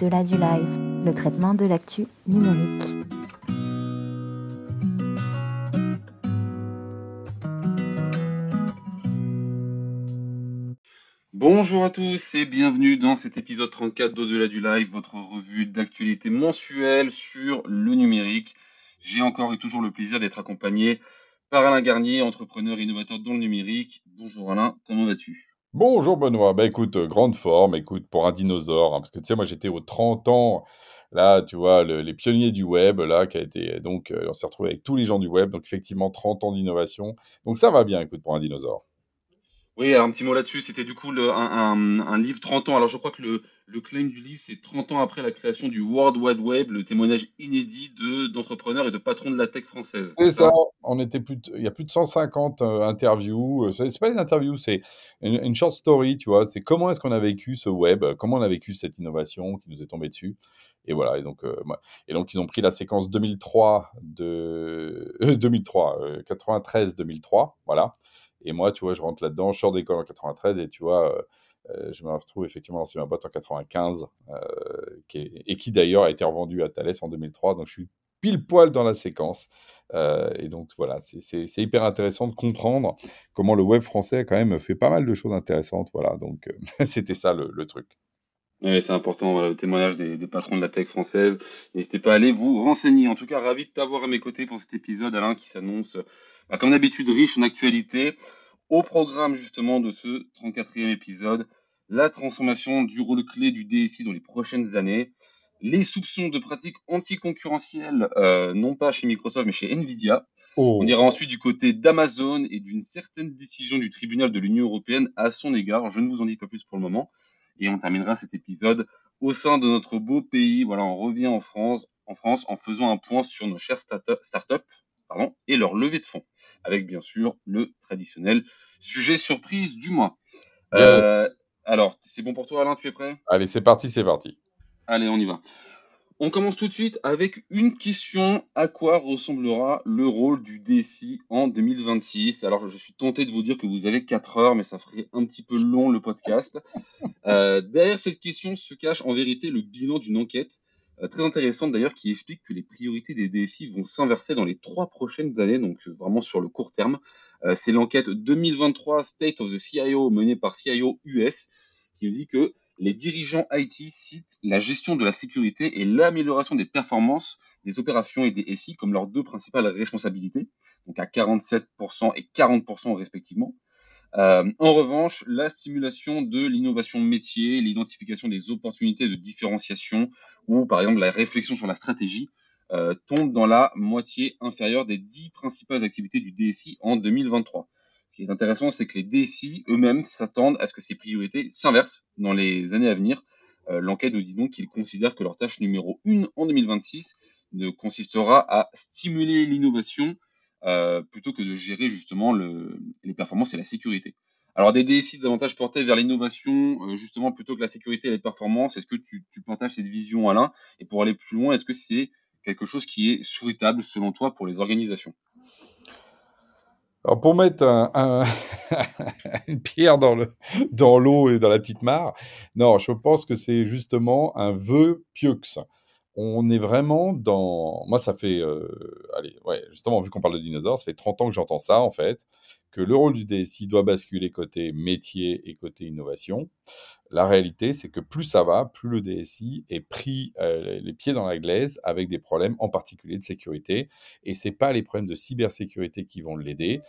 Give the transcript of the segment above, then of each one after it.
Au-delà du live, le traitement de l'actu numérique. Bonjour à tous et bienvenue dans cet épisode 34 d'Au-delà du live, votre revue d'actualité mensuelle sur le numérique. J'ai encore et toujours le plaisir d'être accompagné par Alain Garnier, entrepreneur et innovateur dans le numérique. Bonjour Alain, comment vas-tu? Bonjour Benoît, bah écoute, euh, grande forme, écoute, pour un dinosaure, hein, parce que tu sais, moi j'étais aux 30 ans, là, tu vois, le- les pionniers du web, là, qui a été, donc, euh, on s'est retrouvé avec tous les gens du web, donc effectivement 30 ans d'innovation, donc ça va bien, écoute, pour un dinosaure. Oui, un petit mot là-dessus, c'était du coup un, livre 30 ans. Alors je crois que le, le claim du livre, c'est 30 ans après la création du World Wide Web, le témoignage inédit de d'entrepreneurs et de patrons de la tech française. C'est ça, on était plus il y a plus de 150 euh, interviews, euh, c'est pas des interviews, c'est une, short story, tu vois, c'est comment est-ce qu'on a vécu ce web, comment on a vécu cette innovation qui nous est tombée dessus? Et voilà, et donc, euh, et donc ils ont pris la séquence 2003 de euh, 2003, euh, 93-2003, voilà. Et moi, tu vois, je rentre là-dedans, je sors d'école en 93 et tu vois, euh, euh, je me retrouve effectivement dans ma boîte en 95, euh, qui et qui d'ailleurs a été revendue à Thales en 2003. Donc je suis pile poil dans la séquence. Et donc voilà, c'est- hyper intéressant de comprendre comment le web français a quand même fait pas mal de choses intéressantes. Voilà, donc c'était ça le, truc. Oui, c'est important, le témoignage des, des patrons de la tech française. N'hésitez pas à aller vous renseigner. En tout cas, ravi de t'avoir à mes côtés pour cet épisode, Alain, qui s'annonce, bah, comme d'habitude, riche en actualité. Au programme, justement, de ce 34e épisode, la transformation du rôle clé du DSI dans les prochaines années, les soupçons de pratiques anticoncurrentielles, euh, non pas chez Microsoft, mais chez Nvidia. Oh, On ira ensuite du côté d'Amazon et d'une certaine décision du tribunal de l'Union européenne à son égard. Je ne vous en dis pas plus pour le moment. Et on terminera cet épisode au sein de notre beau pays. Voilà, on revient en France, en France en faisant un point sur nos chères start- startups et leur levée de fonds. Avec bien sûr le traditionnel sujet surprise du mois. Euh, alors, c'est bon pour toi Alain, tu es prêt? Allez, c'est parti, c'est parti. Allez, on y va. On commence tout de suite avec une question. À quoi ressemblera le rôle du DSI en 2026 Alors, je suis tenté de vous dire que vous avez 4 heures, mais ça ferait un petit peu long le podcast. Euh, derrière cette question se cache en vérité le bilan d'une enquête très intéressante d'ailleurs qui explique que les priorités des DSI vont s'inverser dans les trois prochaines années, donc euh, vraiment sur le court terme. Euh, C'est l'enquête 2023 State of the CIO menée par CIO US qui nous dit que les dirigeants IT citent la gestion de la sécurité et l'amélioration des performances des opérations et des SI comme leurs deux principales responsabilités, donc à 47% et 40% respectivement. Euh, en revanche, la stimulation de l'innovation métier, l'identification des opportunités de différenciation ou par exemple la réflexion sur la stratégie euh, tombe dans la moitié inférieure des dix principales activités du DSI en 2023. Ce qui est intéressant, c'est que les DSI eux-mêmes s'attendent à ce que ces priorités s'inversent dans les années à venir. Euh, L'enquête nous dit donc qu'ils considèrent que leur tâche numéro une en 2026 ne consistera à stimuler l'innovation euh, plutôt que de gérer justement le, les performances et la sécurité. Alors des DSI davantage portés vers l'innovation euh, justement plutôt que la sécurité et les performances, est-ce que tu, tu partages cette vision Alain? Et pour aller plus loin, est-ce que c'est quelque chose qui est souhaitable selon toi pour les organisations? Alors pour mettre un- un- une pierre dans dans l'eau et dans la petite mare, non, je pense que c'est justement un vœu pieux. On est vraiment dans. Moi, ça fait. euh, allez, ouais, justement, vu qu'on parle de dinosaures, ça fait 30 ans que j'entends ça, en fait, que le rôle du DSI doit basculer côté métier et côté innovation. La réalité, c'est que plus ça va, plus le DSI est pris euh, les pieds dans la glaise avec des problèmes, en particulier de sécurité. Et c'est pas les problèmes de cybersécurité qui vont l'aider.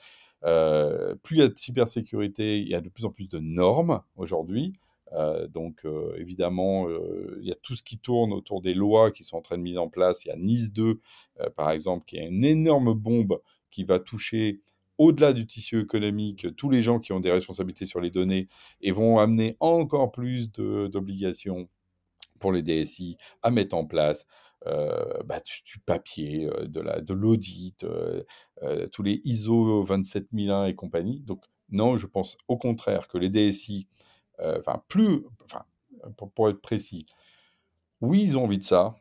Euh, plus il y a de cybersécurité, il y a de plus en plus de normes aujourd'hui. Euh, donc, euh, évidemment, euh, il y a tout ce qui tourne autour des lois qui sont en train de mise en place. Il y a Nice 2, euh, par exemple, qui est une énorme bombe qui va toucher au-delà du tissu économique tous les gens qui ont des responsabilités sur les données et vont amener encore plus d'obligations pour les DSI à mettre en place bah, du, papier, de la- de l'audit, tous les ISO 27001 et compagnie. Donc, non, je pense au contraire que les DSI, enfin, plus, enfin, pour, être précis, oui, ils ont envie de ça,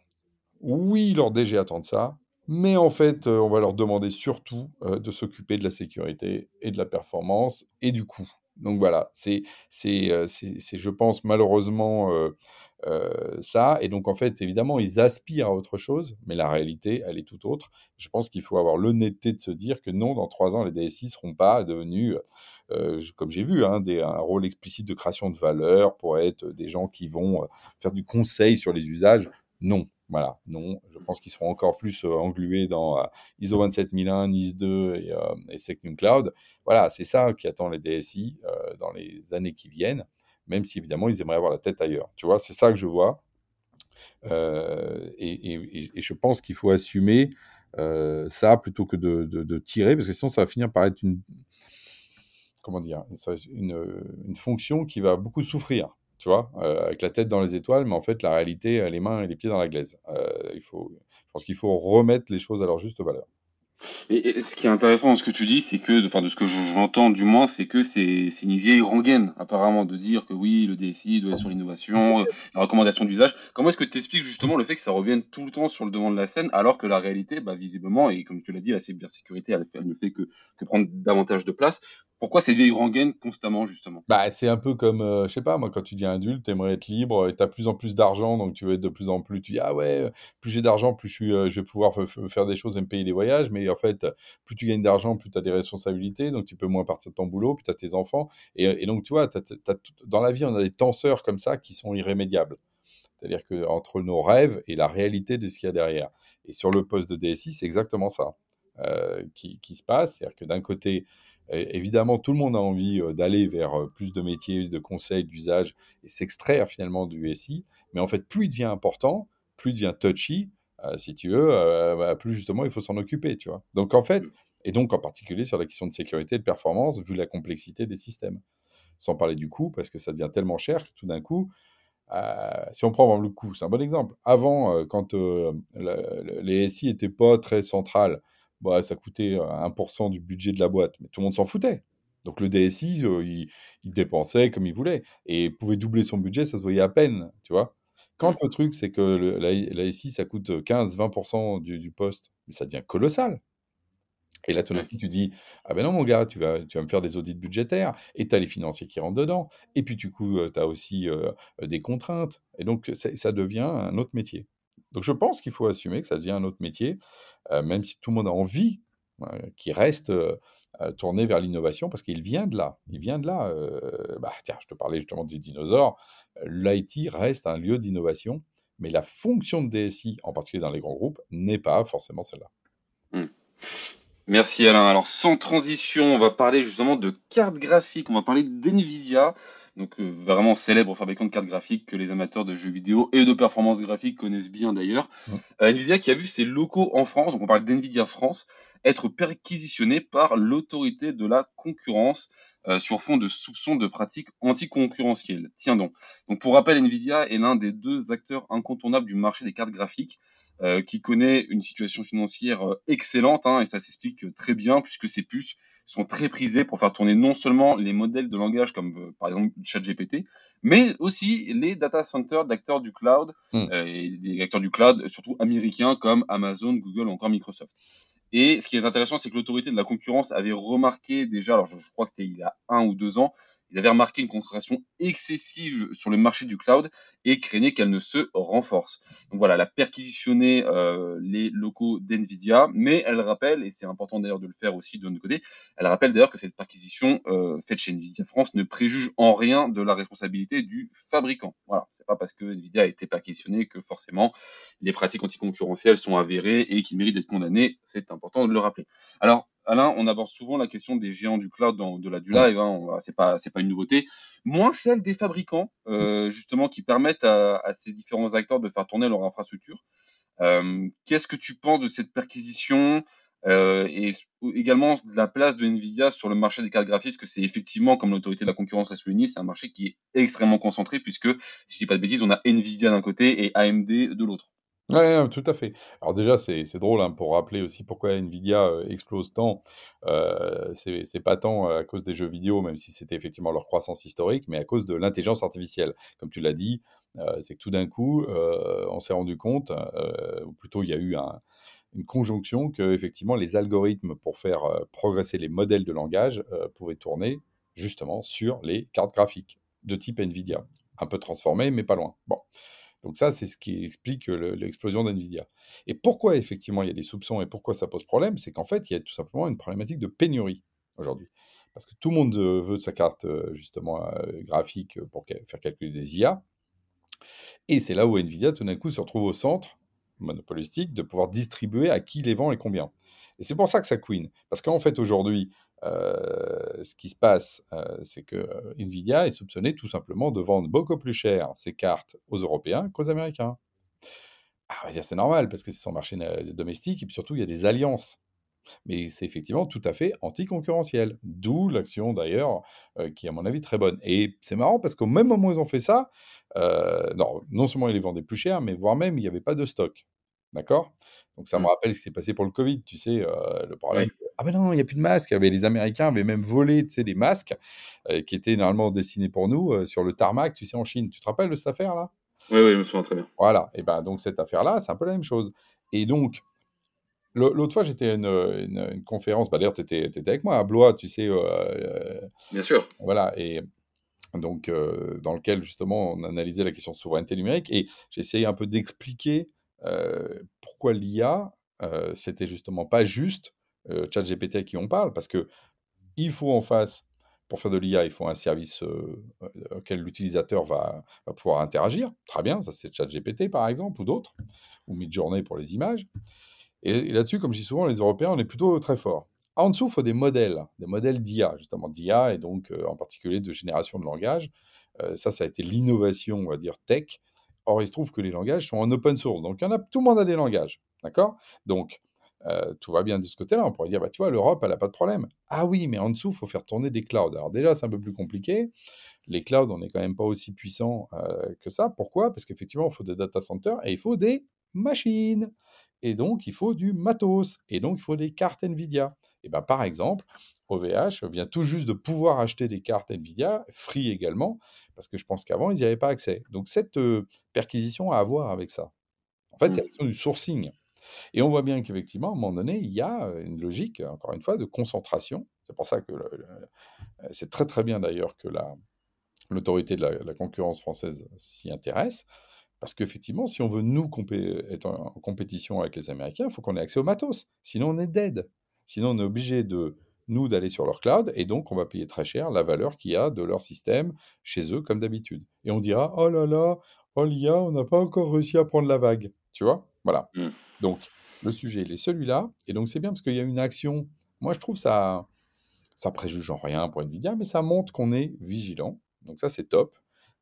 oui, leurs DG attendent ça, mais en fait, euh, on va leur demander surtout euh, de s'occuper de la sécurité et de la performance et du coût. Donc voilà, c'est, euh, je pense, malheureusement, euh, ça. Et donc, en fait, évidemment, ils aspirent à autre chose, mais la réalité, elle est tout autre. Je pense qu'il faut avoir l'honnêteté de se dire que non, dans trois ans, les DSI ne seront pas devenus, comme j'ai vu, hein, un rôle explicite de création de valeur pour être des gens qui vont faire du conseil sur les usages. Non, voilà, non. Je pense qu'ils seront encore plus englués dans ISO 27001, NIS 2 et, et SecNum Cloud. Voilà, c'est ça qui attend les DSI dans les années qui viennent même si évidemment ils aimeraient avoir la tête ailleurs. Tu vois, c'est ça que je vois. Euh, et, je pense qu'il faut assumer euh, ça plutôt que de, tirer, parce que sinon ça va finir par être une, comment dire, une, fonction qui va beaucoup souffrir, tu vois, euh, avec la tête dans les étoiles, mais en fait la réalité, les mains et les pieds dans la glaise. il faut, je pense qu'il faut remettre les choses à leur juste valeur. Et, ce qui est intéressant dans ce que tu dis, c'est que, enfin, de ce que j'entends du moins, c'est que c'est une vieille rengaine, apparemment, de dire que oui, le DSI doit être sur l'innovation, la recommandation d'usage. Comment est-ce que tu expliques justement le fait que ça revienne tout le temps sur le devant de la scène, alors que la réalité, bah, visiblement, et comme tu l'as dit, la cybersécurité, elle, elle ne fait que prendre davantage de place. Pourquoi ces vieilles rengaines constamment, justement? Bah, C'est un peu comme, euh, je sais pas, moi, quand tu dis adulte, tu aimerais être libre et tu as plus en plus d'argent, donc tu veux être de plus en plus. Tu dis, ah ouais, plus j'ai d'argent, plus je, euh, vais pouvoir faire des choses et me payer des voyages. Mais en fait, plus tu gagnes d'argent, plus tu as des responsabilités, donc tu peux moins partir de ton boulot, puis tu as tes enfants. Et, donc, tu vois, dans la vie, on a des tenseurs comme ça qui sont irrémédiables. C'est-à-dire que entre nos rêves et la réalité de ce qu'il y a derrière. Et sur le poste de DSI, c'est exactement ça euh, qui, qui, se passe. C'est-à-dire que d'un côté, évidemment, tout le monde a envie euh, d'aller vers euh, plus de métiers, de conseils, d'usage et s'extraire finalement du SI. Mais en fait, plus il devient important, plus il devient touchy, euh, si tu veux, bah, plus justement il faut s'en occuper, tu vois. Donc en fait, et donc en particulier sur la question de sécurité et de performance, vu la complexité des systèmes. Sans parler du coût, parce que ça devient tellement cher que tout d'un coup, si on prend le coût, c'est un bon exemple. Avant, quand les SI n'étaient pas très centrales, bah, ça coûtait 1% du budget de la boîte, mais tout le monde s'en foutait. Donc le DSI, il, dépensait comme il voulait et pouvait doubler son budget, ça se voyait à peine, tu vois. Quand le truc, c'est que la, SI, ça coûte 15-20% du, poste, mais ça devient colossal. Et là, tout d'un coup, tu dis Ah ben non, mon gars, tu vas, tu vas me faire des audits budgétaires, et tu as les financiers qui rentrent dedans, et puis du coup, tu as aussi des contraintes. Et donc, ça devient un autre métier. Donc je pense qu'il faut assumer que ça devient un autre métier, euh, même si tout le monde a envie qu'il reste euh, euh, tourné vers l'innovation, parce qu'il vient de là. Il vient de là. bah, tiens, je te parlais justement des dinosaures. L'IT reste un lieu d'innovation, mais la fonction de DSI, en particulier dans les grands groupes, n'est pas forcément celle-là. Mmh. Merci Alain. Alors sans transition, on va parler justement de cartes graphiques, on va parler d'NVIDIA donc euh, vraiment célèbre fabricant de cartes graphiques que les amateurs de jeux vidéo et de performance graphique connaissent bien d'ailleurs. Euh, Nvidia qui a vu ses locaux en France, donc on parle d'Nvidia France, être perquisitionnés par l'autorité de la concurrence euh, sur fond de soupçons de pratiques anticoncurrentielles. Tiens donc. Donc pour rappel, Nvidia est l'un des deux acteurs incontournables du marché des cartes graphiques, qui connaît une situation financière excellente, hein, et ça s'explique très bien puisque ses puces sont très prisés pour faire tourner non seulement les modèles de langage comme euh, par exemple ChatGPT, mais aussi les data centers d'acteurs du cloud hmm. euh, et des acteurs du cloud surtout américains comme Amazon, Google ou encore Microsoft. Et ce qui est intéressant, c'est que l'autorité de la concurrence avait remarqué déjà, alors je, je crois que c'était il y a un ou deux ans, ils avaient remarqué une concentration excessive sur le marché du cloud et craignaient qu'elle ne se renforce. Donc voilà, elle a perquisitionné euh, les locaux d'NVIDIA, mais elle rappelle, et c'est important d'ailleurs de le faire aussi de notre côté, elle rappelle d'ailleurs que cette perquisition euh, faite chez NVIDIA France ne préjuge en rien de la responsabilité du fabricant. Voilà, c'est pas parce que NVIDIA a été perquisitionné que forcément les pratiques anticoncurrentielles sont avérées et qu'ils méritent d'être condamnées. C'est important de le rappeler. Alors, Alain, on aborde souvent la question des géants du cloud dans de la du live. Hein, c'est pas c'est pas une nouveauté. Moins celle des fabricants, euh, justement, qui permettent à, ces différents acteurs de faire tourner leur infrastructure. Euh, qu'est-ce que tu penses de cette perquisition euh, et également de la place de Nvidia sur le marché des cartes graphiques, parce que c'est effectivement, comme l'autorité de la concurrence l'a souligné, c'est un marché qui est extrêmement concentré, puisque, si je dis pas de bêtises, on a Nvidia d'un côté et AMD de l'autre. Oui, tout à fait. Alors déjà, c'est drôle hein, pour rappeler aussi pourquoi Nvidia euh, explose tant. Euh, c'est pas tant à cause des jeux vidéo, même si c'était effectivement leur croissance historique, mais à cause de l'intelligence artificielle. Comme tu l'as dit, euh, c'est que tout d'un coup, on s'est rendu compte, ou plutôt il y a eu une conjonction que effectivement les algorithmes pour faire progresser les modèles de langage pouvaient tourner justement sur les cartes graphiques de type Nvidia un peu transformé, mais pas loin. Bon. Donc ça, c'est ce qui explique l'explosion d'NVIDIA. Et pourquoi effectivement il y a des soupçons et pourquoi ça pose problème, c'est qu'en fait, il y a tout simplement une problématique de pénurie aujourd'hui. Parce que tout le monde veut sa carte justement graphique pour faire calculer des IA. Et c'est là où Nvidia, tout d'un coup, se retrouve au centre monopolistique de pouvoir distribuer à qui les vend et combien. Et c'est pour ça que ça queen. Parce qu'en fait, aujourd'hui, ce qui se passe, c'est que Nvidia est soupçonné tout simplement de vendre beaucoup plus cher ses cartes aux Européens qu'aux Américains. Ah, c'est normal, parce que c'est son marché domestique, et puis surtout, il y a des alliances. Mais c'est effectivement tout à fait anticoncurrentiel. D'où l'action d'ailleurs, euh, qui est à mon avis très bonne. Et c'est marrant parce qu'au même moment où ils ont fait ça, euh, non, non seulement ils les vendaient plus cher, mais voire même il n'y avait pas de stock. D'accord? Donc ça me mmh. rappelle ce qui s'est passé pour le Covid, tu sais, euh, le problème. Ah ben non, il n'y a plus de masques. Les Américains avaient même volé tu sais, des masques qui étaient normalement destinés pour nous sur le tarmac, tu sais, en Chine. Tu te rappelles de cette affaire-là? Oui, oui, je me souviens très bien. Voilà, et ben donc cette affaire-là, c'est un peu la même chose. Et donc, L'autre fois, j'étais à une, une, conférence, bah, d'ailleurs, tu étais, avec moi à Blois, tu sais. Bien sûr. Voilà, et donc, dans lequel, justement, on analysait la question de souveraineté numérique, et essayé un peu d'expliquer pourquoi l'IA, c'était justement pas juste ChatGPT à qui on parle, parce que il faut en face, pour faire de l'IA, il faut un service auquel l'utilisateur va, pouvoir interagir. Très bien, ça c'est ChatGPT par exemple, ou d'autres, ou Midjourney pour les images. Et, là-dessus, comme je dis souvent, les Européens, on est plutôt très forts. En dessous, il faut des modèles, des modèles d'IA, justement d'IA, et donc euh, en particulier de génération de langage. Euh, ça, ça a été l'innovation, on va dire, tech. Or, il se trouve que les langages sont en open source. Donc, il y en a, tout le monde a des langages. D'accord? Donc, euh, tout va bien de ce côté-là. On pourrait dire, bah, tu vois, l'Europe, elle n'a pas de problème. Ah oui, mais en dessous, il faut faire tourner des clouds. Alors déjà, c'est un peu plus compliqué. Les clouds, on n'est quand même pas aussi puissant que ça. Pourquoi? Parce qu'effectivement, il faut des data centers et il faut des machines et donc il faut du matos, et donc il faut des cartes NVIDIA. Et ben, par exemple, OVH vient tout juste de pouvoir acheter des cartes NVIDIA, Free également, parce que je pense qu'avant, ils n'y avaient pas accès. Donc cette perquisition a à voir avec ça. En fait, c'est mmh. la du sourcing. Et on voit bien qu'effectivement, à un moment donné, il y a une logique, encore une fois, de concentration. C'est pour ça que c'est très très bien d'ailleurs que l'autorité de la, concurrence française s'y intéresse. Parce qu'effectivement, si on veut nous être en compétition avec les Américains, il faut qu'on ait accès au matos. Sinon, on est dead. Sinon, on est obligé de nous d'aller sur leur cloud et donc on va payer très cher la valeur qu'il y a de leur système chez eux comme d'habitude. Et on dira oh là là, oh l'IA, on n'a pas encore réussi à prendre la vague. Tu vois? Voilà. Mmh. Donc le sujet il est celui-là et donc c'est bien parce qu'il y a une action. Moi je trouve ça ça préjuge en rien pour Nvidia, mais ça montre qu'on est vigilant. Donc ça c'est top.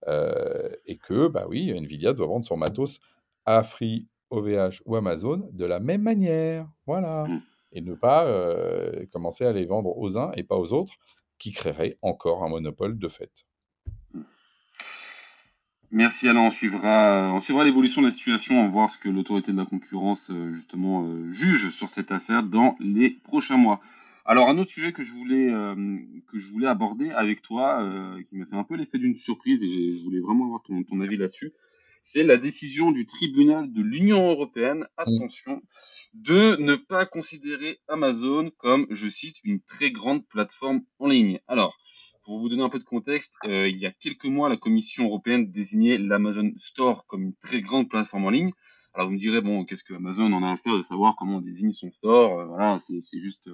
Euh, et que, bah oui, Nvidia doit vendre son matos à Free, OVH ou Amazon de la même manière. Voilà. Mmh. Et ne pas euh, commencer à les vendre aux uns et pas aux autres, qui créerait encore un monopole de fait. Merci Alain, on suivra, on suivra l'évolution de la situation, on va voir ce que l'autorité de la concurrence euh, justement juge sur cette affaire dans les prochains mois. Alors un autre sujet que je voulais euh, que je voulais aborder avec toi, euh, qui m'a fait un peu l'effet d'une surprise et je voulais vraiment avoir ton avis là-dessus, c'est la décision du tribunal de l'Union européenne, attention, de ne pas considérer Amazon comme, je cite, une très grande plateforme en ligne. Alors, pour vous donner un peu de contexte, euh, il y a quelques mois, la Commission européenne désignait l'Amazon Store comme une très grande plateforme en ligne. Alors vous me direz, bon, qu'est-ce que Amazon en a à faire de savoir comment on désigne son store? Voilà, c'est juste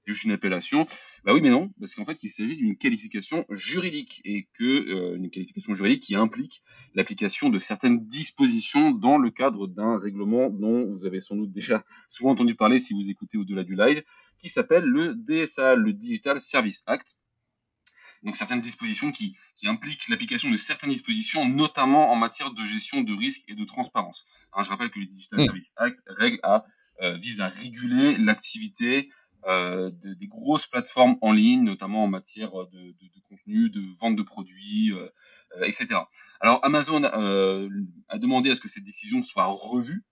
c'est juste une appellation. Bah oui, mais non, parce qu'en fait, il s'agit d'une qualification juridique et que euh, une qualification juridique qui implique l'application de certaines dispositions dans le cadre d'un règlement dont vous avez sans doute déjà souvent entendu parler si vous écoutez au-delà du live, qui s'appelle le DSA, le Digital Service Act. Donc certaines dispositions qui, qui impliquent l'application de certaines dispositions, notamment en matière de gestion de risques et de transparence. je rappelle que le Digital. Service Act règle à, euh, vise à réguler l'activité euh, de, des grosses plateformes en ligne, notamment en matière de, de, de contenu, de vente de produits, euh, euh etc. Alors Amazon euh, a demandé à ce que cette décision soit revue,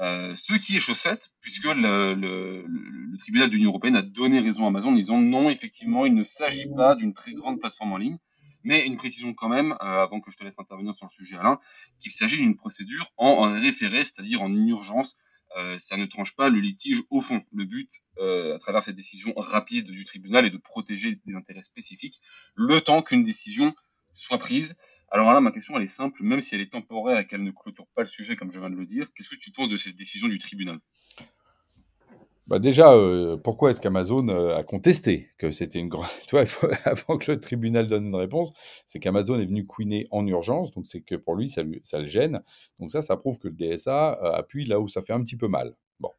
euh, ce qui est chose faite, puisque le, le, le tribunal de l'Union européenne a donné raison à Amazon en disant non, effectivement, il ne s'agit pas d'une très grande plateforme en ligne, mais une précision quand même, avant que je te laisse intervenir sur le sujet Alain, qu'il s'agit d'une procédure en référé, c'est-à-dire en urgence, euh, ça ne tranche pas le litige au fond. Le but, euh, à travers cette décision rapide du tribunal, est de protéger des intérêts spécifiques, le temps qu'une décision soit prise. Alors là, ma question, elle est simple, même si elle est temporaire et qu'elle ne clôture pas le sujet, comme je viens de le dire, qu'est-ce que tu penses de cette décision du tribunal? Bah déjà, euh, pourquoi est-ce qu'Amazon euh, a contesté que c'était une grande... Tu vois, avant que le tribunal donne une réponse, c'est qu'Amazon est venu couiner en urgence, donc c'est que pour lui ça, ça, le gêne. Donc ça, ça prouve que le DSA euh, appuie là où ça fait un petit peu mal. Bon.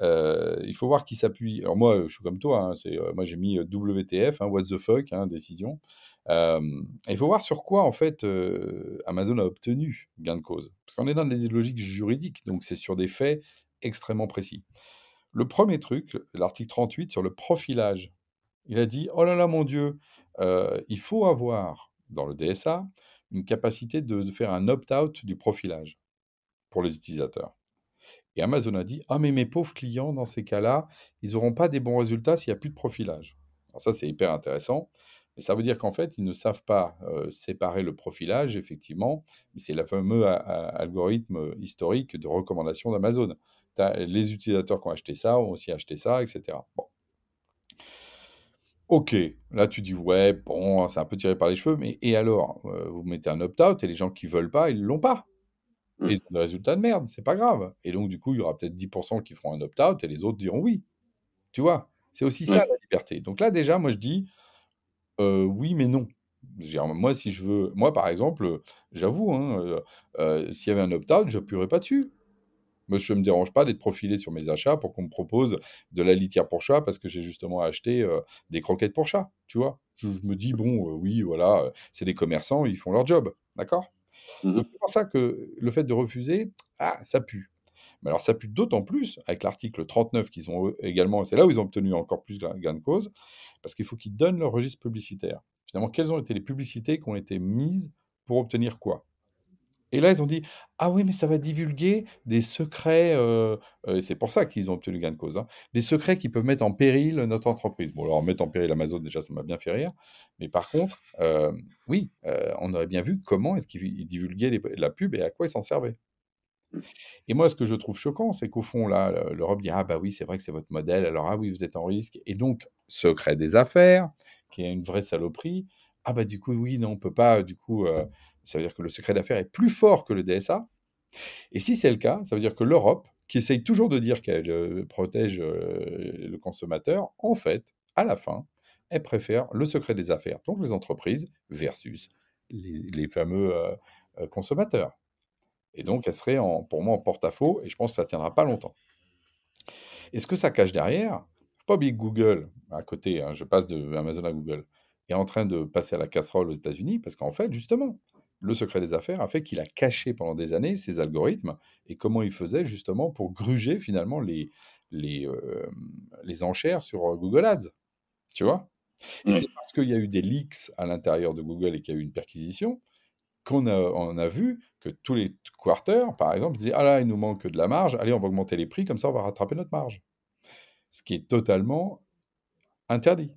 il faut voir qui s'appuie. Alors moi, je suis comme toi, hein, c'est, moi j'ai mis WTF, hein, what the fuck, hein, décision. il faut voir sur quoi, en fait, Amazon a obtenu gain de cause. Parce qu'on est dans des logiques juridiques, donc c'est sur des faits extrêmement précis. Le premier truc, l'article 38 sur le profilage, il a dit Oh là là, mon Dieu, euh, il faut avoir dans le DSA une capacité de, faire un opt-out du profilage pour les utilisateurs. Et Amazon a dit Ah, mais mes pauvres clients, dans ces cas-là, ils n'auront pas des bons résultats s'il n'y a plus de profilage. Alors, ça, c'est hyper intéressant. Mais ça veut dire qu'en fait, ils ne savent pas euh, séparer le profilage, effectivement. C'est le fameux algorithme historique de recommandation d'Amazon les utilisateurs qui ont acheté ça ont aussi acheté ça, etc. Bon. Ok, là tu dis ouais, bon, c'est un peu tiré par les cheveux, mais et alors euh, Vous mettez un opt-out et les gens qui veulent pas, ils l'ont pas. Et mmh. ils ont des résultats de merde, c'est pas grave. Et donc du coup, il y aura peut-être 10% qui feront un opt-out et les autres diront oui. Tu vois, c'est aussi ça la liberté. Donc là déjà, moi je dis euh, oui, mais non. Moi, si je veux, moi par exemple, j'avoue, hein, euh, s'il y avait un opt-out, je n'appuierais pas dessus. Moi, je ne me dérange pas d'être profilé sur mes achats pour qu'on me propose de la litière pour chat parce que j'ai justement acheté euh, des croquettes pour chat, tu vois. Je, me dis, bon, euh, oui, voilà, euh, c'est des commerçants, ils font leur job, d'accord? Mmh Donc, c'est pour ça que le fait de refuser, ah, ça pue. Mais alors, ça pue d'autant plus avec l'article 39 qu'ils ont également, c'est là où ils ont obtenu encore plus gain de cause, parce qu'il faut qu'ils donnent leur registre publicitaire. Finalement, quelles ont été les publicités qui ont été mises pour obtenir quoi? Et là, ils ont dit Ah oui, mais ça va divulguer des secrets. Euh, euh, c'est pour ça qu'ils ont obtenu gain de cause. Hein, des secrets qui peuvent mettre en péril notre entreprise. Bon, alors mettre en péril Amazon, déjà, ça m'a bien fait rire. Mais par contre, euh, oui, on aurait bien vu comment est-ce qu'ils divulguaient la pub et à quoi ils s'en servaient. Et moi, ce que je trouve choquant, c'est qu'au fond, là, l'Europe dit Ah bah oui, c'est vrai que c'est votre modèle. Alors, ah oui, vous êtes en risque. Et donc, secret des affaires, qui est une vraie saloperie. Ah bah du coup, oui, non, on peut pas, du coup ça veut dire que le secret d'affaires est plus fort que le DSA. Et si c'est le cas, ça veut dire que l'Europe, qui essaye toujours de dire qu'elle euh, protège euh, le consommateur, en fait, à la fin, elle préfère le secret des affaires, donc les entreprises, versus les, fameux euh, consommateurs. Et donc, elle serait pour moi en porte-à-faux, et je pense que ça ne tiendra pas longtemps. Et ce que ça cache derrière, pas oublier Google, à côté, hein, je passe de Amazon à Google, est en train de passer à la casserole aux États-Unis, parce qu'en fait, justement, le secret des affaires a fait qu'il a caché pendant des années ses algorithmes et comment il faisait justement pour gruger finalement les, les, euh, les enchères sur euh, Google Ads. Tu vois? Et c'est parce qu'il y a eu des leaks à l'intérieur de Google et qu'il y a eu une perquisition qu'on a, on a vu que tous les quarters, par exemple, disaient Ah là, il nous manque de la marge, allez, on va augmenter les prix, comme ça on va rattraper notre marge. Ce qui est totalement interdit.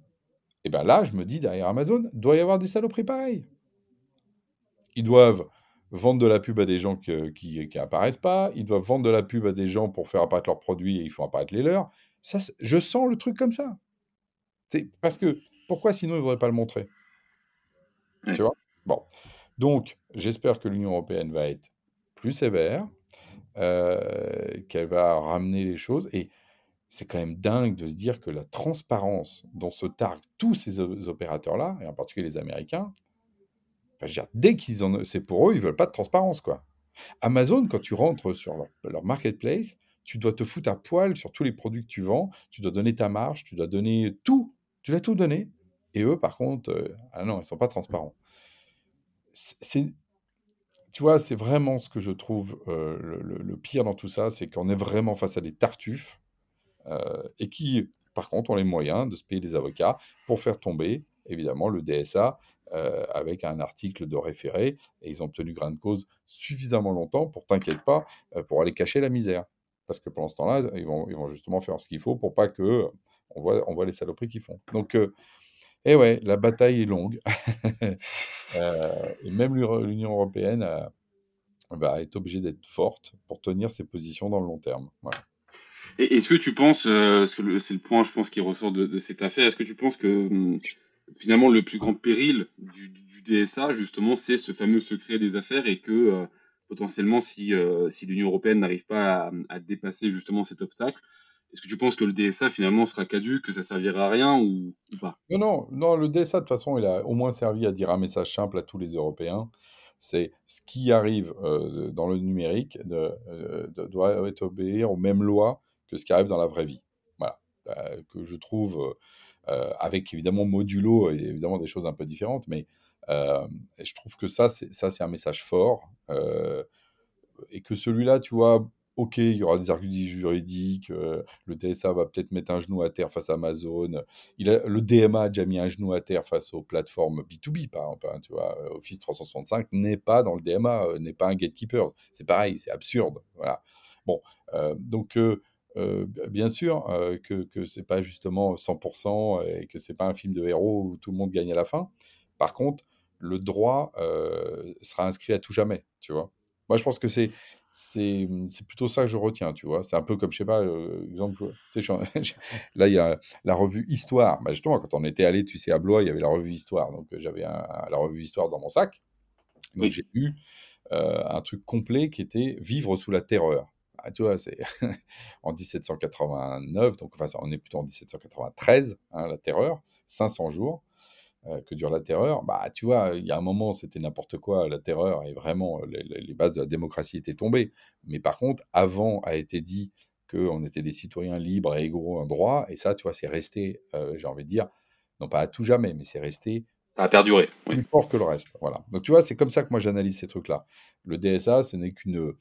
Et bien là, je me dis, derrière Amazon, doit y avoir des saloperies pareilles ils doivent vendre de la pub à des gens qui n'apparaissent pas, ils doivent vendre de la pub à des gens pour faire apparaître leurs produits et ils font apparaître les leurs. Ça, je sens le truc comme ça. C'est parce que pourquoi sinon ils ne voudraient pas le montrer? Tu vois? Bon. Donc, j'espère que l'Union européenne va être plus sévère, euh, qu'elle va ramener les choses. Et c'est quand même dingue de se dire que la transparence dont se targuent tous ces opérateurs-là, et en particulier les Américains, dès qu'ils en c'est pour eux, ils veulent pas de transparence, quoi. Amazon, quand tu rentres sur leur, marketplace, tu dois te foutre à poil sur tous les produits que tu vends, tu dois donner ta marge, tu dois donner tout, tu dois tout donner. Et eux, par contre, euh, ah non, ils sont pas transparents. C'est, tu vois, c'est vraiment ce que je trouve euh, le, pire dans tout ça, c'est qu'on est vraiment face à des tartuffes euh, et qui, par contre, ont les moyens de se payer des avocats pour faire tomber, évidemment, le DSA euh, avec un article de référé, et ils ont obtenu grain de cause suffisamment longtemps pour, t'inquiète pas, euh, pour aller cacher la misère. Parce que pendant ce temps-là, ils vont, ils vont justement faire ce qu'il faut pour pas que on voit, on voit les saloperies qu'ils font. Donc, euh, eh ouais, la bataille est longue. et même l'Union européenne va être obligée d'être forte pour tenir ses positions dans le long terme. Et est-ce que tu penses, c'est le point, je pense, qui ressort de, de cette affaire, est-ce que tu penses que hum, finalement, le plus grand péril du, DSA, justement, c'est ce fameux secret des affaires et que potentiellement, si, si l'Union européenne n'arrive pas à, dépasser justement cet obstacle, est-ce que tu penses que le DSA finalement sera caduque, que ça servira à rien ou, pas? Non, non, le DSA de toute façon, il a au moins servi à dire un message simple à tous les Européens. C'est ce qui arrive euh, dans le numérique euh, doit être obéir aux mêmes lois que ce qui arrive dans la vraie vie. Voilà, euh, que je trouve avec évidemment modulo et évidemment des choses un peu différentes, mais je trouve que ça, c'est ça, c'est un message fort et que celui-là, tu vois, ok, il y aura des arguments juridiques, euh, le DSA va peut-être mettre un genou à terre face à Amazon, le DMA a déjà mis un genou à terre face aux plateformes B2B, par exemple, hein, tu vois, euh, Office 365 n'est pas dans le DMA, euh, n'est pas un gatekeeper, c'est pareil, c'est absurde, voilà. Bon, donc, bien sûr que, que c'est pas justement 100% et que c'est pas un film de héros où tout le monde gagne à la fin. Par contre, le droit sera inscrit à tout jamais, tu vois. Moi, je pense que c'est c'est plutôt ça que je retiens, tu vois. C'est un peu comme, je sais pas, euh, exemple, tu sais, là, il y a la revue Histoire. Bah, justement, quand on était allé, tu sais, à Blois, il y avait la revue Histoire. Donc, euh, j'avais la revue Histoire dans mon sac. Donc, j'ai euh, un truc complet qui était Vivre sous la terreur. Ah, tu vois, c'est en 1789, donc enfin, on est plutôt en 1793, hein, la terreur, 500 jours. Euh, que dure la terreur, bah, tu vois, il y a un moment, c'était n'importe quoi, la terreur, et vraiment, les, bases de la démocratie étaient tombées. Mais par contre, avant a été dit qu'on était des citoyens libres et égaux en droit, et ça, tu vois, c'est resté, euh, j'ai envie de dire, non pas à tout jamais, mais c'est resté. Ça a perduré. Plus fort que le reste. Voilà. Donc, tu vois, c'est comme ça que moi j'analyse ces trucs-là. Le DSA, ce n'est qu'une.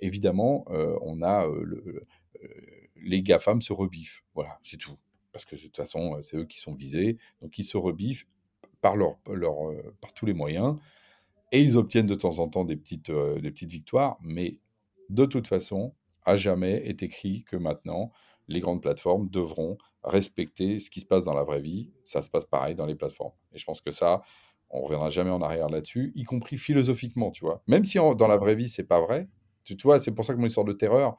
Évidemment, euh, on a. Le, les GAFAM se rebiffent. Voilà, c'est tout parce que de toute façon, c'est eux qui sont visés. Donc, ils se rebiffent par, euh, tous les moyens. Et ils obtiennent de temps en temps des petites, euh, victoires, mais de toute façon, à jamais est écrit que maintenant, les grandes plateformes devront respecter ce qui se passe dans la vraie vie. Ça se passe pareil dans les plateformes. Et je pense que ça, on reviendra jamais en arrière là-dessus, y compris philosophiquement, tu vois. Même si dans la vraie vie, c'est pas vrai. Tu, vois, c'est pour ça que mon histoire de terreur,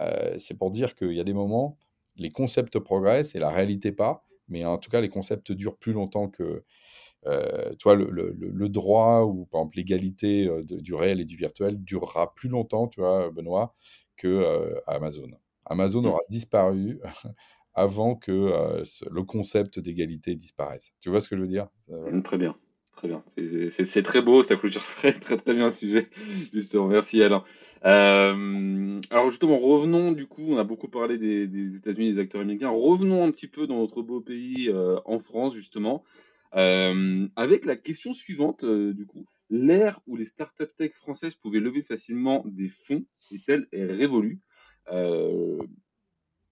euh, c'est pour dire qu'il y a des moments, les concepts progressent et la réalité pas. Mais en tout cas, les concepts durent plus longtemps que, euh, tu vois, le, droit ou par exemple l'égalité euh, du réel et du virtuel durera plus longtemps, tu vois, Benoît, que euh, Amazon. Amazon mmh. aura disparu avant que le concept d'égalité disparaisse. Tu vois ce que je veux dire? Mmh, Très bien. Très bien. C'est très beau, ça clôture très, très, très bien le sujet. Justement, merci Alain. alors justement, revenons du coup, on a beaucoup parlé des, États-Unis, des acteurs américains. Revenons un petit peu dans notre beau pays, en France justement. Euh, avec la question suivante, euh, du coup, l'ère où les startups tech françaises pouvaient lever facilement des fonds est-elle révolue? Euh,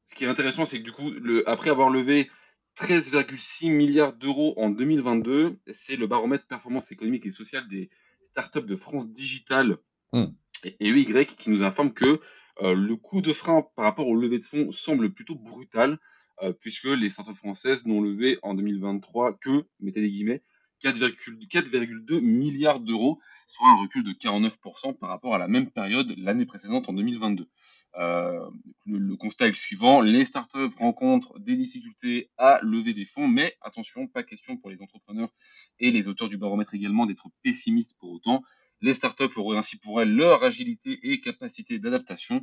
Ce qui est intéressant, c'est que du coup, après avoir levé 13,6 milliards d'euros en 2022, c'est le baromètre performance économique et sociale des startups de France Digital mmh. et, EY qui nous informe que le coût de frein par rapport au levée de fonds semble plutôt brutal. Euh, puisque les startups françaises n'ont levé en 2023 que, mettez des guillemets, 4,2 milliards d'euros, soit un recul de 49% par rapport à la même période l'année précédente en 2022. Euh, le, constat est le suivant, les startups rencontrent des difficultés à lever des fonds, mais attention, pas question pour les entrepreneurs et les auteurs du baromètre également d'être pessimistes pour autant. Les startups auraient ainsi pour elles leur agilité et capacité d'adaptation.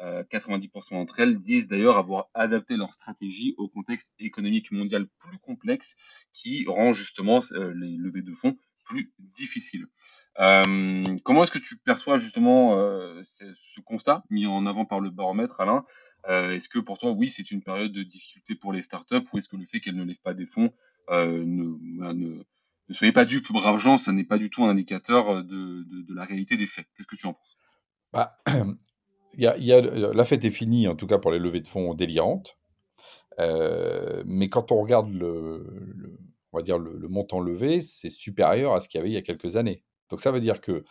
90% euh, d'entre elles disent d'ailleurs avoir adapté leur stratégie au contexte économique mondial plus complexe qui rend justement euh, les levées de fonds plus difficiles. Euh, comment est-ce que tu perçois justement ce constat mis en avant par le baromètre, Alain? Est-ce que pour toi, oui, c'est une période de difficulté pour les startups ou est-ce que le fait qu'elles ne lèvent pas des fonds ne, ne, soyez pas dupes, braves gens, ça n'est pas du tout un indicateur de, la réalité des faits? Qu'est-ce que tu en penses? Bah, la fête est finie, en tout cas pour les levées de fonds délirantes. Euh, mais quand on regarde le, on va dire le, montant levé, c'est supérieur à ce qu'il y avait il y a quelques années. Donc ça veut dire que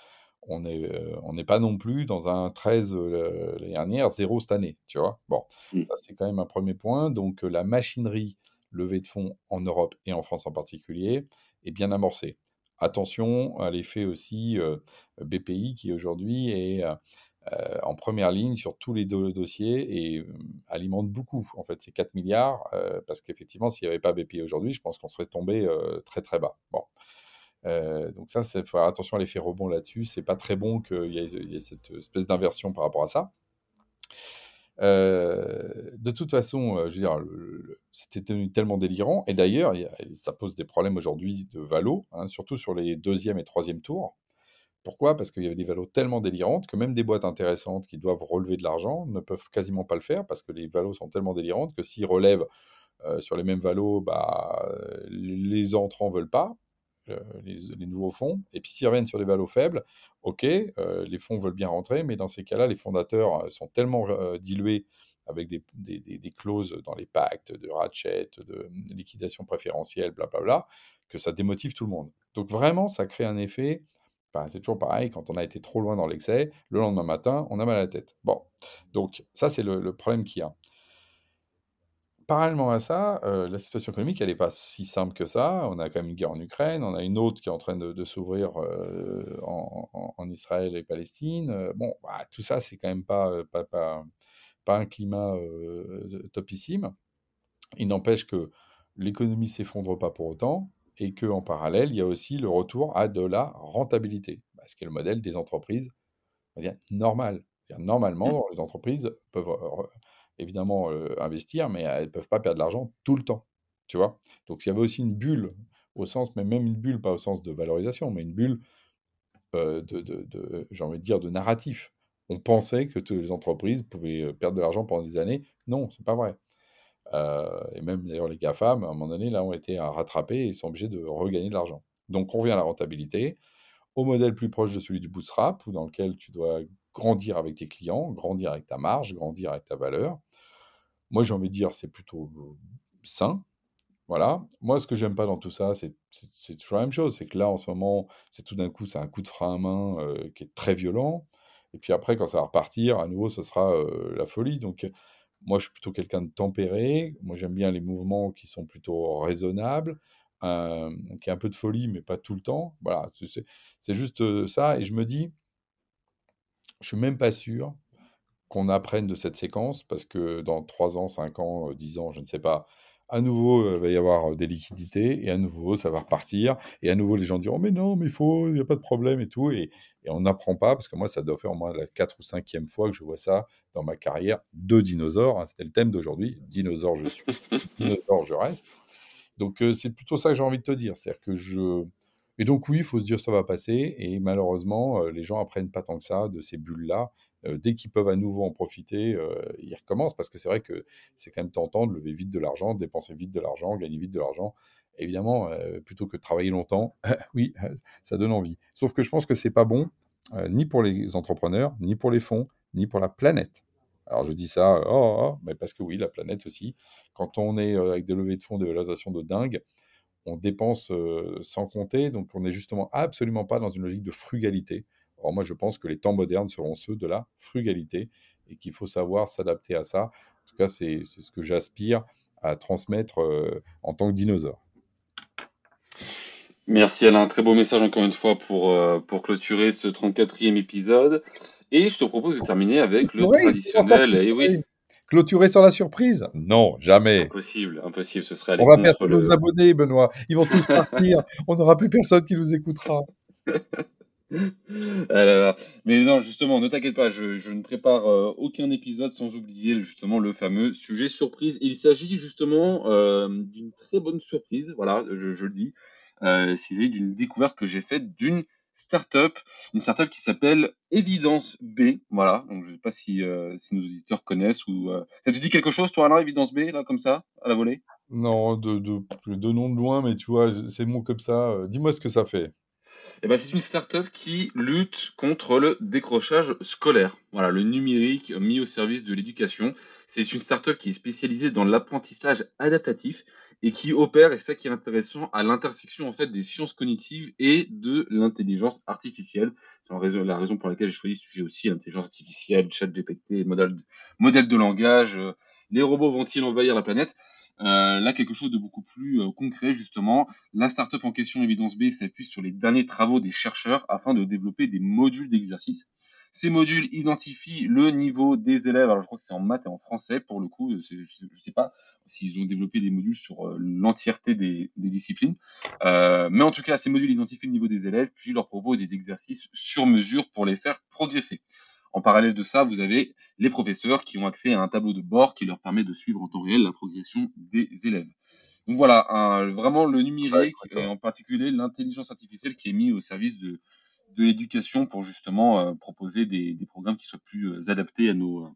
on n'est euh, pas non plus dans un 13 euh, l'année dernière, zéro cette année, tu vois? Bon, mmh. ça c'est quand même un premier point. Donc la machinerie levée de fonds en Europe et en France en particulier est bien amorcée. Attention à l'effet aussi BPI qui aujourd'hui est en première ligne sur tous les dossiers et euh, alimente beaucoup, en fait, ces 4 milliards, parce qu'effectivement, s'il n'y avait pas BPI aujourd'hui, je pense qu'on serait tombé très très bas. Bon. Donc ça, faut faire attention à l'effet rebond là-dessus. C'est pas très bon qu'il y, ait cette espèce d'inversion par rapport à ça. de toute façon, je veux dire, c'était tellement délirant. Et d'ailleurs, ça pose des problèmes aujourd'hui de valo, hein, surtout sur les deuxième et troisième tours. Pourquoi? Parce qu'il y avait des valos tellement délirantes que même des boîtes intéressantes qui doivent relever de l'argent ne peuvent quasiment pas le faire parce que les valos sont tellement délirantes que s'ils relèvent euh, sur les mêmes valos, bah, les entrants ne veulent pas, euh, les, nouveaux fonds. Et puis s'ils reviennent sur des valos faibles, ok, euh, les fonds veulent bien rentrer, mais dans ces cas-là, les fondateurs sont tellement dilués avec des, des, clauses dans les pactes de ratchet, de liquidation préférentielle, blablabla, que ça démotive tout le monde. Donc vraiment, ça crée un effet c'est toujours pareil, quand on a été trop loin dans l'excès, le lendemain matin, on a mal à la tête. Bon, donc ça, c'est le, problème qu'il y a. Parallèlement à ça, euh, la situation économique, elle n'est pas si simple que ça. On a quand même une guerre en Ukraine, on a une autre qui est en train de, s'ouvrir euh, en, Israël et Palestine. Euh, bon, bah, tout ça, c'est quand même pas, pas, pas, pas un climat topissime. Il n'empêche que l'économie s'effondre pas pour autant et qu'en parallèle, il y a aussi le retour à de la rentabilité, bah, ce qui est le modèle des entreprises on va dire, normal. Normalement, mmh. les entreprises peuvent évidemment euh, investir, mais elles ne peuvent pas perdre de l'argent tout le temps. Tu vois? Donc, il y avait aussi une bulle, au sens, mais même une bulle, pas au sens de valorisation, mais une bulle euh, de, de, j'ai envie de dire, de narratif. On pensait que toutes les entreprises pouvaient perdre de l'argent pendant des années. Non, c'est pas vrai. Euh, et même d'ailleurs les GAFAM, à un moment donné, là, ont été rattrapés et sont obligés de regagner de l'argent. Donc on revient à la rentabilité, au modèle plus proche de celui du bootstrap, dans lequel tu dois grandir avec tes clients, grandir avec ta marge, grandir avec ta valeur. Moi, j'ai envie de dire, c'est plutôt sain. Voilà. Moi, ce que j'aime pas dans tout ça, c'est toujours la même chose. C'est que là, en ce moment, c'est tout d'un coup, c'est un coup de frein à main euh, qui est très violent. Et puis après, quand ça va repartir, à nouveau, ce sera euh, la folie. Donc, moi, je suis plutôt quelqu'un de tempéré. Moi, j'aime bien les mouvements qui sont plutôt raisonnables, euh, qui a un peu de folie, mais pas tout le temps. Voilà, c'est juste euh, ça. Et je me dis, je suis même pas sûr qu'on apprenne de cette séquence, parce que dans 3 ans, 5 ans, 10 ans, je ne sais pas, à nouveau, il va y avoir des liquidités, et à nouveau, ça va repartir, et à nouveau, les gens diront, mais non, mais il faut, il n'y a pas de problème, et tout, et, on n'apprend pas, parce que moi, ça doit faire au moins la 4 ou 5e fois que je vois ça dans ma carrière de dinosaure, hein, c'était le thème d'aujourd'hui, dinosaure je suis, dinosaure je reste. Donc, euh, c'est plutôt ça que j'ai envie de te dire, c'est-à-dire que je... Et donc oui, il faut se dire ça va passer, et malheureusement, euh, les gens apprennent pas tant que ça de ces bulles-là, euh, dès qu'ils peuvent à nouveau en profiter, euh, ils recommencent parce que c'est vrai que c'est quand même tentant de lever vite de l'argent, dépenser vite de l'argent, gagner vite de l'argent. Évidemment, euh, plutôt que de travailler longtemps, oui, ça donne envie. Sauf que je pense que c'est pas bon, ni pour les entrepreneurs, ni pour les fonds, ni pour la planète. Alors je dis ça, oh, oh, oh mais parce que oui, la planète aussi. Quand on est avec des levées de fonds, des valorisations de dingue, on dépense sans compter, donc on n'est justement absolument pas dans une logique de frugalité. Or, moi, je pense que les temps modernes seront ceux de la frugalité et qu'il faut savoir s'adapter à ça. En tout cas, c'est ce que j'aspire à transmettre euh, en tant que dinosaure. Merci Alain, très beau message encore une fois pour, euh, pour clôturer ce 34e épisode. Et je te propose de terminer avec le traditionnel. Et eh oui. Clôturer sur la surprise? Non, jamais. Impossible, impossible, ce serait On va perdre nos abonnés, Benoît. Ils vont tous partir. On n'aura plus personne qui nous écoutera. Ah Mais non, justement, ne t'inquiète pas, je, ne prépare euh, aucun épisode sans oublier justement le fameux sujet surprise. Il s'agit justement euh, d'une très bonne surprise, voilà, je, le dis. Euh, c'est d'une découverte que j'ai faite d'une startup, une startup qui s'appelle Evidence B. Voilà, donc je ne sais pas si, si nos auditeurs connaissent ou. Ça te dit quelque chose, toi, Alain, Evidence B, là, comme ça, à la volée? Non, de, de, de nom de loin, mais tu vois, ces mots comme ça. Dis-moi ce que ça fait. Eh ben, c'est une startup qui lutte contre le décrochage scolaire. Voilà, le numérique mis au service de l'éducation. C'est une startup qui est spécialisée dans l'apprentissage adaptatif et qui opère, et c'est ça qui est intéressant, à l'intersection en fait des sciences cognitives et de l'intelligence artificielle. C'est la raison pour laquelle j'ai choisi ce sujet aussi, intelligence artificielle, chat GPT, modèle, de langage, euh, les robots vont-ils envahir la planète? Là, quelque chose de beaucoup plus euh, concret, justement. La startup en question, Evidence B, s'appuie sur les derniers travaux des chercheurs afin de développer des modules d'exercice. Ces modules identifient le niveau des élèves. Alors je crois que c'est en maths et en français pour le coup. Je ne sais pas s'ils ont développé des modules sur euh, l'entièreté des, disciplines. Euh, mais en tout cas, ces modules identifient le niveau des élèves, puis leur proposent des exercices sur mesure pour les faire progresser. En parallèle de ça, vous avez les professeurs qui ont accès à un tableau de bord qui leur permet de suivre en temps réel la progression des élèves. Donc voilà, vraiment le numérique et en particulier l'intelligence artificielle qui est mis au service de, de l'éducation pour justement euh, proposer des, des, programmes qui soient plus euh, adaptés à nos,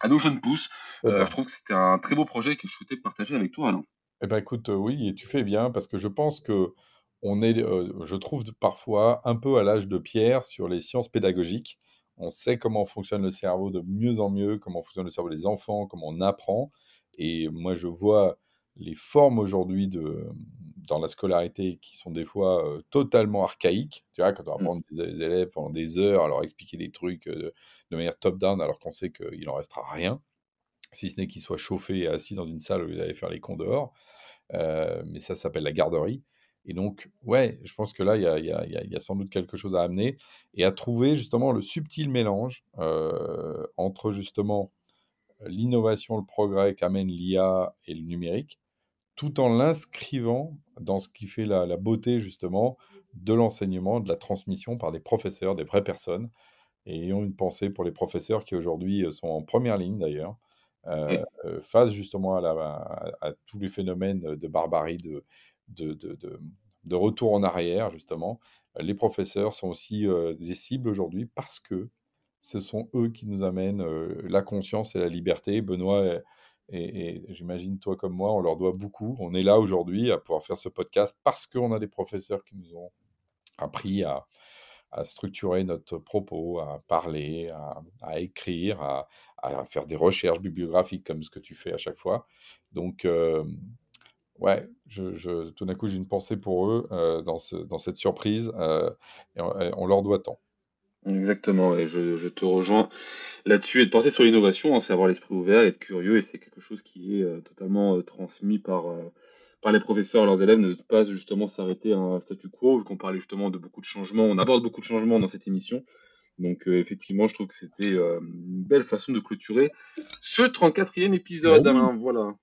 à nos jeunes pousses. Euh, je trouve que c'était un très beau projet que je souhaitais partager avec toi, Alain. Eh ben écoute, oui, et tu fais bien parce que je pense que on est, je trouve parfois un peu à l'âge de pierre sur les sciences pédagogiques. On sait comment fonctionne le cerveau de mieux en mieux, comment fonctionne le cerveau des enfants, comment on apprend. Et moi, je vois les formes aujourd'hui de, dans la scolarité qui sont des fois euh, totalement archaïques. Tu vois, quand on va mmh. prendre des, élèves pendant des heures à leur expliquer des trucs euh, de manière top-down alors qu'on sait qu'il n'en restera rien, si ce n'est qu'ils soient chauffés et assis dans une salle où ils allaient faire les cons dehors. Euh, mais ça s'appelle la garderie. Et donc, ouais, je pense que là, il y a, y, a, y a, sans doute quelque chose à amener et à trouver justement le subtil mélange entre justement l'innovation, le progrès qu'amène l'IA et le numérique, tout en l'inscrivant dans ce qui fait la, beauté justement de l'enseignement, de la transmission par des professeurs, des vraies personnes, et ayons une pensée pour les professeurs qui aujourd'hui euh, sont en première ligne d'ailleurs, euh, euh, face justement à, tous les phénomènes de barbarie, de, de, retour en arrière justement. Les professeurs sont aussi des cibles aujourd'hui parce que ce sont eux qui nous amènent la conscience et la liberté. Benoît et, j'imagine, toi comme moi, on leur doit beaucoup. On est là aujourd'hui à pouvoir faire ce podcast parce qu'on a des professeurs qui nous ont appris à, structurer notre propos, à parler, à, écrire, à, faire des recherches bibliographiques comme ce que tu fais à chaque fois. Donc, euh, ouais, je, tout d'un coup, j'ai une pensée pour eux euh, dans, dans, cette surprise euh, et on, leur doit tant. Exactement, et je, te rejoins là-dessus et de penser sur l'innovation, hein, c'est avoir l'esprit ouvert, être curieux, et c'est quelque chose qui est euh, totalement transmis par, par les professeurs à leurs élèves, ne pas justement s'arrêter à un statu quo, vu qu'on parlait justement de beaucoup de changements, on aborde beaucoup de changements dans cette émission. Donc effectivement, je trouve que c'était une belle façon de clôturer ce 34e épisode, bah voilà.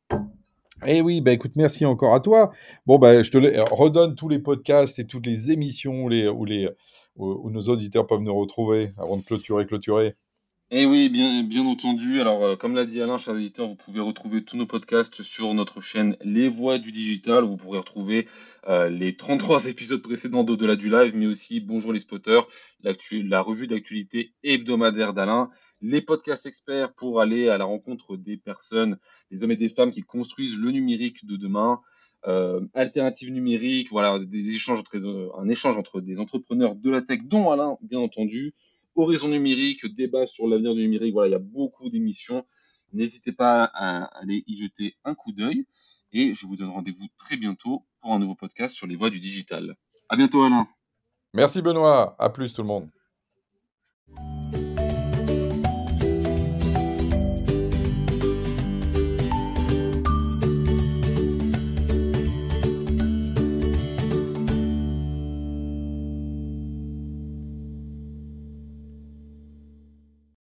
Eh oui, bah écoute, merci encore à toi. Bon, bah, je te redonne tous les podcasts et toutes les émissions les, où les, où, nos auditeurs peuvent nous retrouver avant de clôturer, clôturer Eh oui, bien, entendu. Alors, euh, comme l'a dit Alain, cher auditeur, vous pouvez retrouver tous nos podcasts sur notre chaîne Les Voix du Digital. Vous pourrez retrouver euh, les 33 épisodes précédents d'Au-delà du live, mais aussi Bonjour les spotters, la revue d'actualité hebdomadaire d'Alain, les podcasts experts pour aller à la rencontre des personnes, des hommes et des femmes qui construisent le numérique de demain, euh, alternative numérique, voilà, des, échanges entre, un échange entre des entrepreneurs de la tech, dont Alain, bien entendu, Horizon numérique, débat sur l'avenir du numérique, voilà, il y a beaucoup d'émissions. N'hésitez pas à aller y jeter un coup d'œil et je vous donne rendez-vous très bientôt pour un nouveau podcast sur les voies du digital. À bientôt Alain. Merci Benoît, à plus tout le monde.